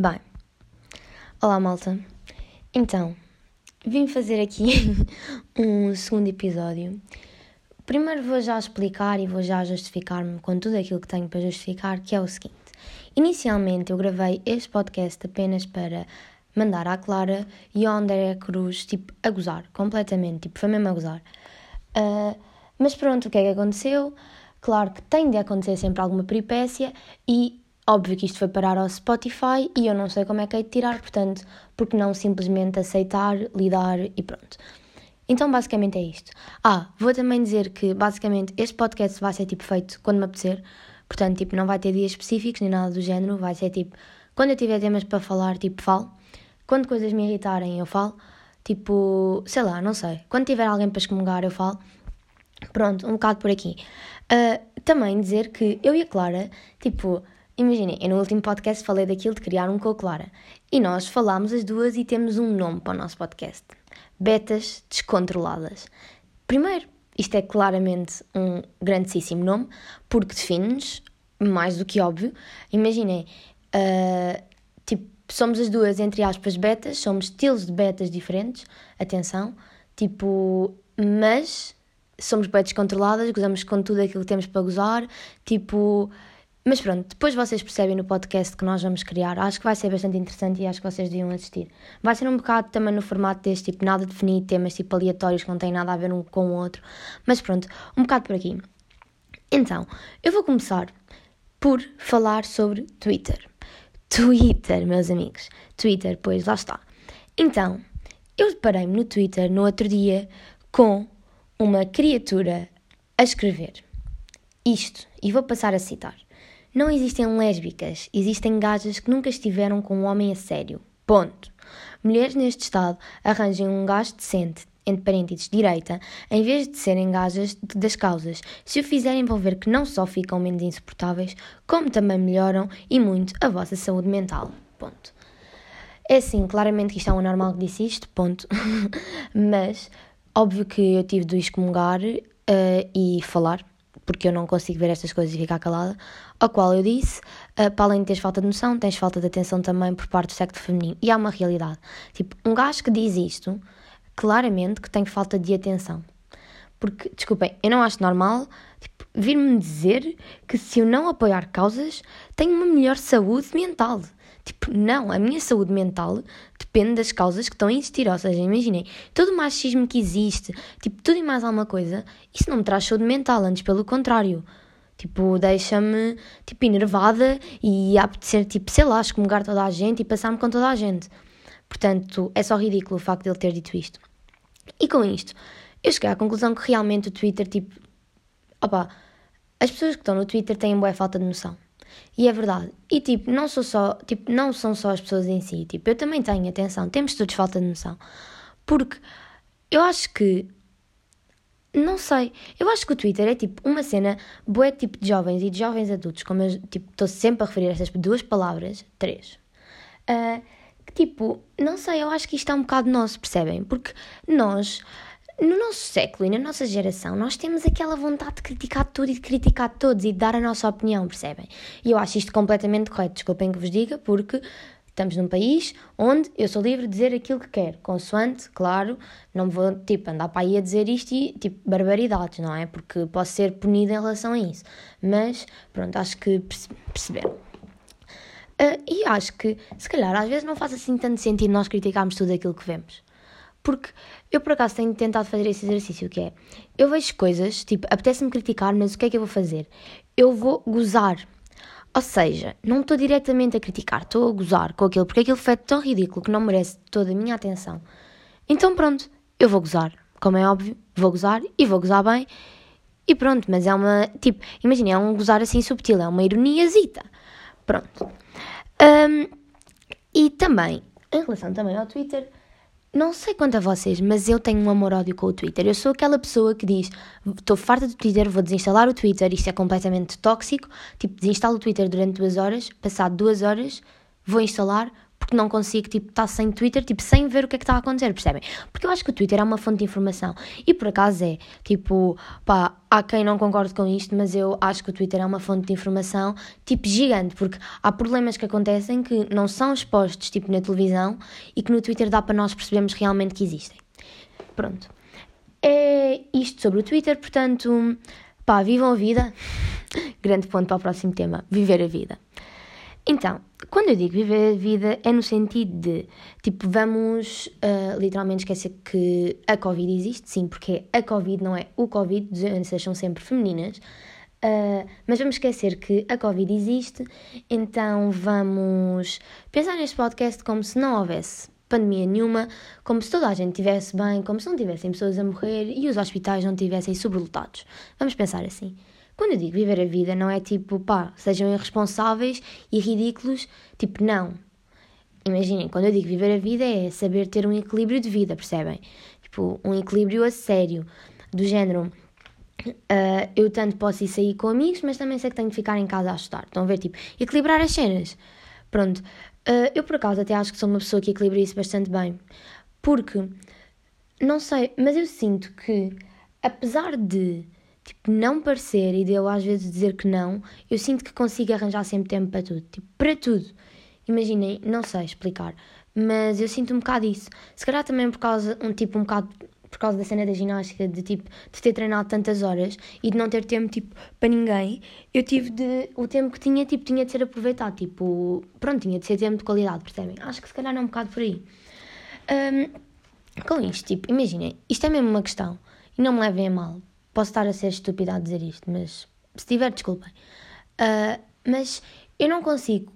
Bem, olá malta. Então, vim fazer aqui um segundo episódio. Primeiro vou já explicar e vou já justificar-me com tudo aquilo que tenho para justificar, que é o seguinte. Inicialmente eu gravei este podcast apenas para mandar à Clara e ao André Cruz, tipo, a gozar, completamente, tipo, foi mesmo a gozar. Uh, mas pronto, o que é que aconteceu? Claro que tem de acontecer sempre alguma peripécia e óbvio que isto foi parar ao Spotify e eu não sei como é que hei de tirar, portanto, porque não simplesmente aceitar, lidar e pronto. Então, basicamente é isto. Ah, vou também dizer que, basicamente, este podcast vai ser, tipo, feito quando me apetecer. Portanto, tipo, não vai ter dias específicos nem nada do género. Vai ser, tipo, quando eu tiver temas para falar, tipo, falo. Quando coisas me irritarem, eu falo. Tipo, sei lá, não sei. Quando tiver alguém para excomungar, eu falo. Pronto, um bocado por aqui. Uh, também dizer que eu e a Clara, tipo, imaginem, eu no último podcast falei daquilo de criar um com a Clara. E nós falámos as duas e temos um nome para o nosso podcast: Betas Descontroladas. Primeiro, isto é claramente um grandíssimo nome, porque define-nos, mais do que óbvio. Imaginem, uh, tipo, somos as duas, entre aspas, betas, somos estilos de betas diferentes, atenção, tipo, mas somos bem descontroladas, gozamos com tudo aquilo que temos para gozar, tipo. Mas pronto, depois vocês percebem no podcast que nós vamos criar. Acho que vai ser bastante interessante e acho que vocês deviam assistir. Vai ser um bocado também no formato deste, tipo, nada definido, temas tipo aleatórios que não têm nada a ver um com o outro. Mas pronto, um bocado por aqui. Então, eu vou começar por falar sobre Twitter. Twitter, meus amigos. Twitter, pois lá está. Então, eu deparei-me no Twitter no outro dia com uma criatura a escrever isto, e vou passar a citar. Não existem lésbicas, existem gajas que nunca estiveram com um homem a sério. Ponto. Mulheres neste estado arranjem um gajo decente, entre parênteses, direita, em vez de serem gajas das causas. Se o fizerem, vão ver que não só ficam menos insuportáveis, como também melhoram e muito a vossa saúde mental. Ponto. É assim, claramente que isto é um anormal que disse isto, ponto. Mas Óbvio que eu tive de excomungar uh, e falar, porque eu não consigo ver estas coisas e ficar calada, ao qual eu disse, uh, para além de teres falta de noção, tens falta de atenção também por parte do sexo feminino. E há uma realidade. Tipo, um gajo que diz isto, claramente que tem falta de atenção. Porque, desculpem, eu não acho normal tipo, vir-me dizer que se eu não apoiar causas, tenho uma melhor saúde mental. Tipo, não, a minha saúde mental depende das causas que estão a existir. Ou seja, imaginem, todo o machismo que existe, tipo, tudo e mais alguma coisa, isso não me traz saúde mental, antes pelo contrário. Tipo, deixa-me, tipo, enervada e a apetecer, tipo, sei lá, excomungar toda a gente e passar-me com toda a gente. Portanto, é só ridículo o facto de ele ter dito isto. E com isto, eu cheguei à conclusão que realmente o Twitter, tipo, opa, as pessoas que estão no Twitter têm boa falta de noção. E é verdade. E tipo, não sou só, tipo, não são só as pessoas em si, tipo, eu também tenho atenção, temos todos falta de noção. Porque eu acho que não sei, eu acho que o Twitter é tipo uma cena boa tipo de jovens e de jovens adultos, como eu tipo, estou sempre a referir estas duas palavras, três. Uh, que tipo, não sei, eu acho que isto é um bocado nosso, percebem? Porque nós no nosso século e na nossa geração, nós temos aquela vontade de criticar tudo e de criticar todos e de dar a nossa opinião, percebem? E eu acho isto completamente correto, desculpem que vos diga, porque estamos num país onde eu sou livre de dizer aquilo que quero, consoante, claro, não vou, tipo, andar para aí a dizer isto e, tipo, barbaridades, não é? Porque posso ser punida em relação a isso. Mas, pronto, acho que perceberam. Uh, e acho que, se calhar, às vezes não faz assim tanto sentido nós criticarmos tudo aquilo que vemos. Porque eu, por acaso, tenho tentado fazer esse exercício, que é, eu vejo coisas, tipo, apetece-me criticar, mas o que é que eu vou fazer? Eu vou gozar. Ou seja, não estou diretamente a criticar, estou a gozar com aquilo, porque aquilo foi tão ridículo que não merece toda a minha atenção. Então pronto, eu vou gozar. Como é óbvio, vou gozar e vou gozar bem. E pronto, mas é uma, tipo, imagina, é um gozar assim subtil, é uma ironiazita. Pronto. Um, e também, em relação também ao Twitter, não sei quanto a vocês, mas eu tenho um amor-ódio com o Twitter. Eu sou aquela pessoa que diz: estou farta do Twitter, vou desinstalar o Twitter, isto é completamente tóxico. Tipo, desinstalo o Twitter durante duas horas, passado duas horas, vou instalar, porque não consigo, tipo, estar sem Twitter, tipo, sem ver o que é que está a acontecer, percebem? Porque eu acho que o Twitter é uma fonte de informação. E por acaso é, tipo, pá, há quem não concorde com isto, mas eu acho que o Twitter é uma fonte de informação, tipo, gigante, porque há problemas que acontecem que não são expostos, tipo, na televisão e que no Twitter dá para nós percebermos realmente que existem. Pronto. É isto sobre o Twitter, portanto, pá, vivam a vida. Grande ponto para o próximo tema: viver a vida. Então, quando eu digo viver a vida, é no sentido de, tipo, vamos uh, literalmente esquecer que a Covid existe, sim, porque a Covid não é o Covid, doenças são sempre femininas, uh, mas vamos esquecer que a Covid existe, então vamos pensar neste podcast como se não houvesse pandemia nenhuma, como se toda a gente estivesse bem, como se não tivessem pessoas a morrer e os hospitais não estivessem sobrelotados. Vamos pensar assim. Quando eu digo viver a vida, não é tipo, pá, sejam irresponsáveis e ridículos, tipo, não. Imaginem, quando eu digo viver a vida é saber ter um equilíbrio de vida, percebem? Tipo, um equilíbrio a sério, do género. Uh, eu tanto posso ir sair com amigos, mas também sei que tenho de ficar em casa a estudar. Estão a ver, tipo, equilibrar as cenas. Pronto. Uh, eu, por acaso, até acho que sou uma pessoa que equilibra isso bastante bem. Porque, não sei, mas eu sinto que, apesar de tipo, não parecer e de eu às vezes dizer que não, eu sinto que consigo arranjar sempre tempo para tudo. Tipo, para tudo. Imaginem, não sei explicar, mas eu sinto um bocado isso. Se calhar também por causa, um tipo, um bocado por causa da cena da ginástica, de tipo, de ter treinado tantas horas e de não ter tempo, tipo, para ninguém, eu tive de, o tempo que tinha, tipo, tinha de ser aproveitado, tipo, pronto, tinha de ser tempo de qualidade, percebem? Acho que se calhar é um bocado por aí. Um, com isto, tipo, imaginem, isto é mesmo uma questão, e não me levem a mal, Posso estar a ser estúpida a dizer isto, mas se tiver, desculpem. Uh, mas eu não consigo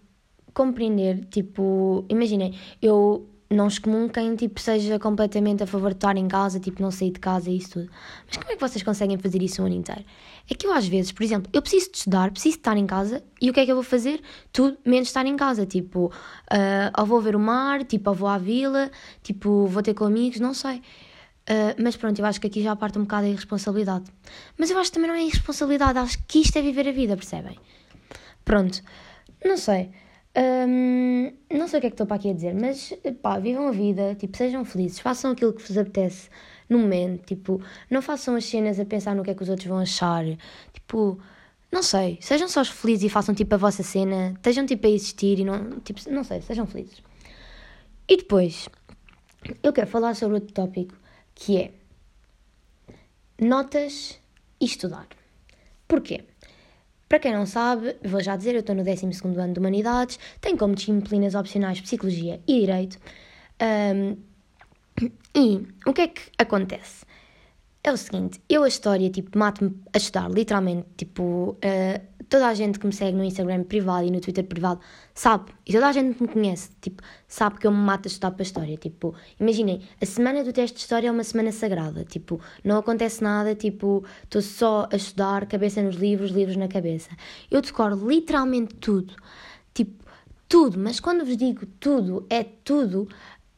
compreender, tipo, imaginem, eu não excomungo quem tipo, seja completamente a favor de estar em casa, tipo, não sair de casa e isso tudo. Mas como é que vocês conseguem fazer isso o ano inteiro? É que eu às vezes, por exemplo, eu preciso de estudar, preciso de estar em casa e o que é que eu vou fazer? Tudo menos estar em casa. Tipo, uh, ou vou ver o mar, tipo, ou vou à vila, tipo, vou ter com amigos, não sei. Uh, mas pronto, eu acho que aqui já parte um bocado a irresponsabilidade. Mas eu acho que também não é irresponsabilidade, acho que isto é viver a vida, percebem? Pronto, não sei. Um, não sei o que é que estou para aqui a dizer, mas pá, vivam a vida, tipo, sejam felizes, façam aquilo que vos apetece no momento, tipo, não façam as cenas a pensar no que é que os outros vão achar, tipo, não sei, sejam só felizes e façam tipo a vossa cena, estejam tipo a existir e não, tipo, não sei, sejam felizes. E depois, eu quero falar sobre outro tópico que é notas e estudar. Porquê? Para quem não sabe, vou já dizer, eu estou no 12 ano de Humanidades, tenho como disciplinas opcionais Psicologia e Direito. Um, e o que é que acontece? É o seguinte, eu a história, tipo, mato-me a estudar, literalmente, tipo, uh, toda a gente que me segue no Instagram privado e no Twitter privado sabe, e toda a gente que me conhece, tipo, sabe que eu me mato a estudar para a história. Tipo, imaginem, a semana do teste de história é uma semana sagrada. Tipo, não acontece nada, tipo, estou só a estudar, cabeça nos livros, livros na cabeça. Eu decoro literalmente tudo. Tipo, tudo, mas quando vos digo tudo, é tudo,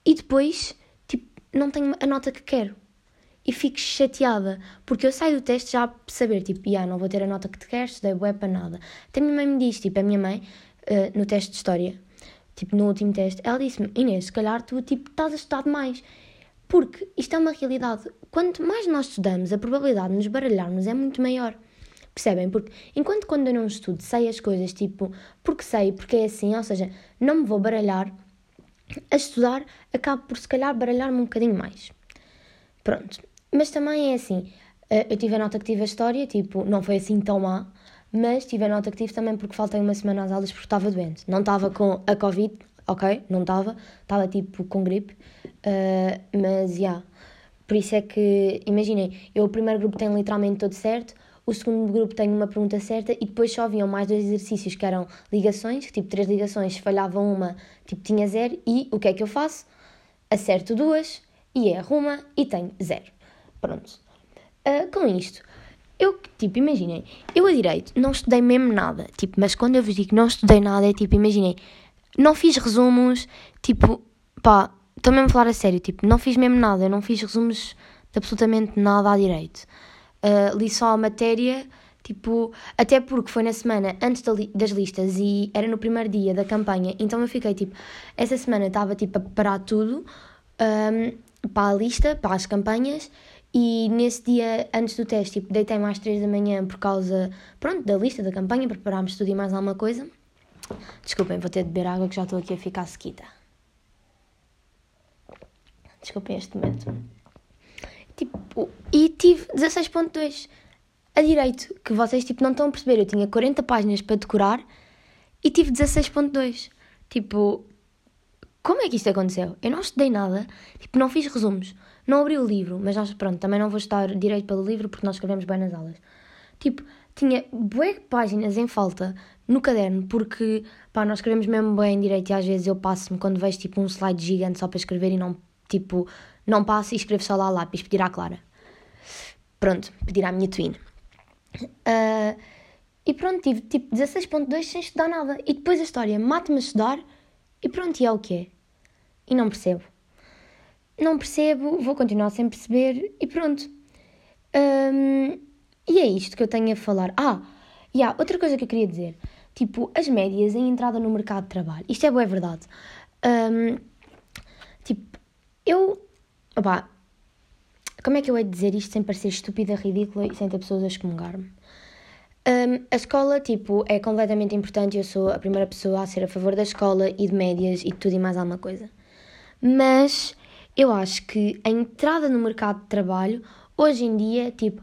e depois, tipo, não tenho a nota que quero e fico chateada, porque eu saio do teste já a saber, tipo, yeah, não vou ter a nota que te queres, estudei bué para nada. Até a minha mãe me diz, tipo, a minha mãe, uh, no teste de História, tipo, no último teste, ela disse-me, Inês, se calhar tu, tipo, estás a estudar demais. Porque isto é uma realidade. Quanto mais nós estudamos, a probabilidade de nos baralharmos é muito maior. Percebem? Porque enquanto quando eu não estudo, sei as coisas, tipo, porque sei, porque é assim, ou seja, não me vou baralhar, a estudar, acabo por se calhar baralhar-me um bocadinho mais. Pronto. Mas também é assim, eh, eu tive a nota que tive a história, tipo, não foi assim tão má, mas tive a nota que tive também porque faltei uma semana às aulas porque estava doente. Não estava com a Covid, ok, não estava, estava tipo com gripe, uh, mas já. Yeah. Por isso é que, imaginem, eu o primeiro grupo tenho literalmente todo certo, o segundo grupo tem uma pergunta certa e depois só haviam mais dois exercícios que eram ligações, tipo três ligações, falhava uma, tipo tinha zero, e o que é que eu faço? Acerto duas e erro uma e tenho zero. Pronto. Uh, com isto, eu, tipo, imaginem, eu a direito não estudei mesmo nada, tipo, mas quando eu vos digo não estudei nada, é tipo, imaginem, não fiz resumos, tipo, pá, estou mesmo a falar a sério, tipo, não fiz mesmo nada, eu não fiz resumos de absolutamente nada a direito. Uh, li só a matéria, Tipo, até porque foi na semana antes das listas e era no primeiro dia da campanha, então eu fiquei tipo, essa semana estava tipo a preparar tudo um, para a lista, para as campanhas, e nesse dia antes do teste, tipo, deitei mais três da manhã por causa, pronto, da lista da campanha, preparámos tudo e mais alguma coisa. Desculpem, vou ter de beber água que já estou aqui a ficar sequita. Desculpem este momento. Tipo, e tive 16.2 a direito, que vocês tipo não estão a perceber. Eu tinha 40 páginas para decorar e tive 16.2. Tipo, como é que isto aconteceu? Eu não estudei nada, tipo, não fiz resumos, não abri o livro, mas pronto, também não vou estar direito pelo livro porque nós escrevemos bem nas aulas. Tipo, tinha bué páginas em falta no caderno porque, pá, nós escrevemos mesmo bem direito e às vezes eu passo-me quando vejo tipo um slide gigante só para escrever e não, tipo, não passo e escrevo só lá a lápis, pedir à Clara. Pronto, pedir à minha twin. Uh, e pronto, tive tipo 16.2 sem estudar nada. E depois a história mata-me a estudar e pronto, e é o que é. E não percebo. Não percebo, vou continuar sem perceber e pronto. Um, e é isto que eu tenho a falar. Ah, e há outra coisa que eu queria dizer. Tipo, as médias em entrada no mercado de trabalho. Isto é boa, é verdade. Um, tipo, eu. Opá, como é que eu hei de dizer isto sem parecer estúpida, ridícula e sem ter pessoas a excomungar-me? Um, a escola, tipo, é completamente importante. Eu sou a primeira pessoa a ser a favor da escola e de médias e de tudo e mais alguma coisa. Mas eu acho que a entrada no mercado de trabalho, hoje em dia, tipo,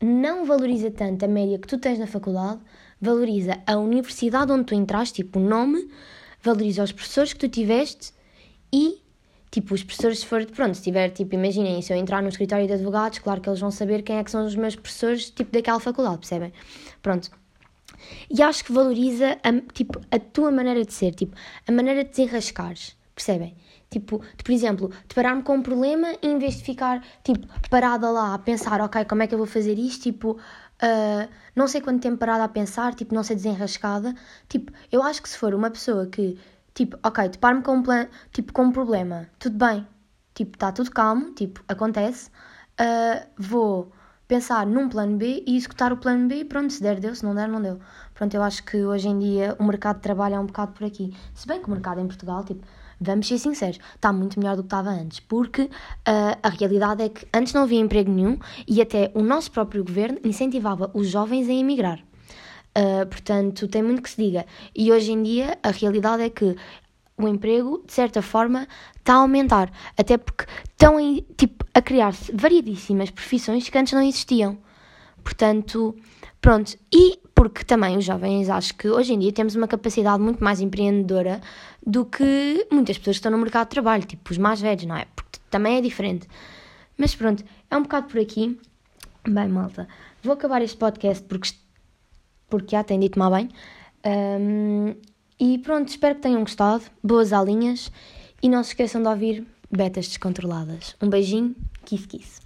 não valoriza tanto a média que tu tens na faculdade, valoriza a universidade onde tu entraste, tipo, o nome, valoriza os professores que tu tiveste e Tipo, os professores, se for, pronto, se tiver, tipo, imaginem, se eu entrar no escritório de advogados, claro que eles vão saber quem é que são os meus professores, tipo, daquela faculdade, percebem? Pronto. E acho que valoriza, a, tipo, a tua maneira de ser, tipo, a maneira de desenrascares, percebem? Tipo, de, por exemplo, deparar-me com um problema e em vez de ficar, tipo, parada lá a pensar, ok, como é que eu vou fazer isto, tipo, uh, não sei quanto tempo parada a pensar, tipo, não sei desenrascada, tipo, eu acho que se for uma pessoa que Tipo, ok, deparo-me com um plan, tipo, com um problema, tudo bem, tipo, está tudo calmo, tipo, acontece, uh, vou pensar num plano B e executar o plano B e pronto, se der deu, se não der não deu. Pronto, eu acho que hoje em dia o mercado de trabalho é um bocado por aqui. Se bem que o mercado em Portugal, tipo, vamos ser sinceros, está muito melhor do que estava antes, porque uh, a realidade é que antes não havia emprego nenhum e até o nosso próprio governo incentivava os jovens a emigrar. Uh, portanto, tem muito que se diga. E hoje em dia a realidade é que o emprego, de certa forma, está a aumentar. Até porque estão em, tipo, a criar-se variedíssimas profissões que antes não existiam. Portanto, pronto. E porque também os jovens, acho que hoje em dia temos uma capacidade muito mais empreendedora do que muitas pessoas que estão no mercado de trabalho, tipo os mais velhos, não é? Porque também é diferente. Mas pronto, é um bocado por aqui. Bem, malta, vou acabar este podcast porque porque já tem dito mal bem. Um, e pronto, espero que tenham gostado. Boas aulinhas e não se esqueçam de ouvir betas descontroladas. Um beijinho, kiss kiss.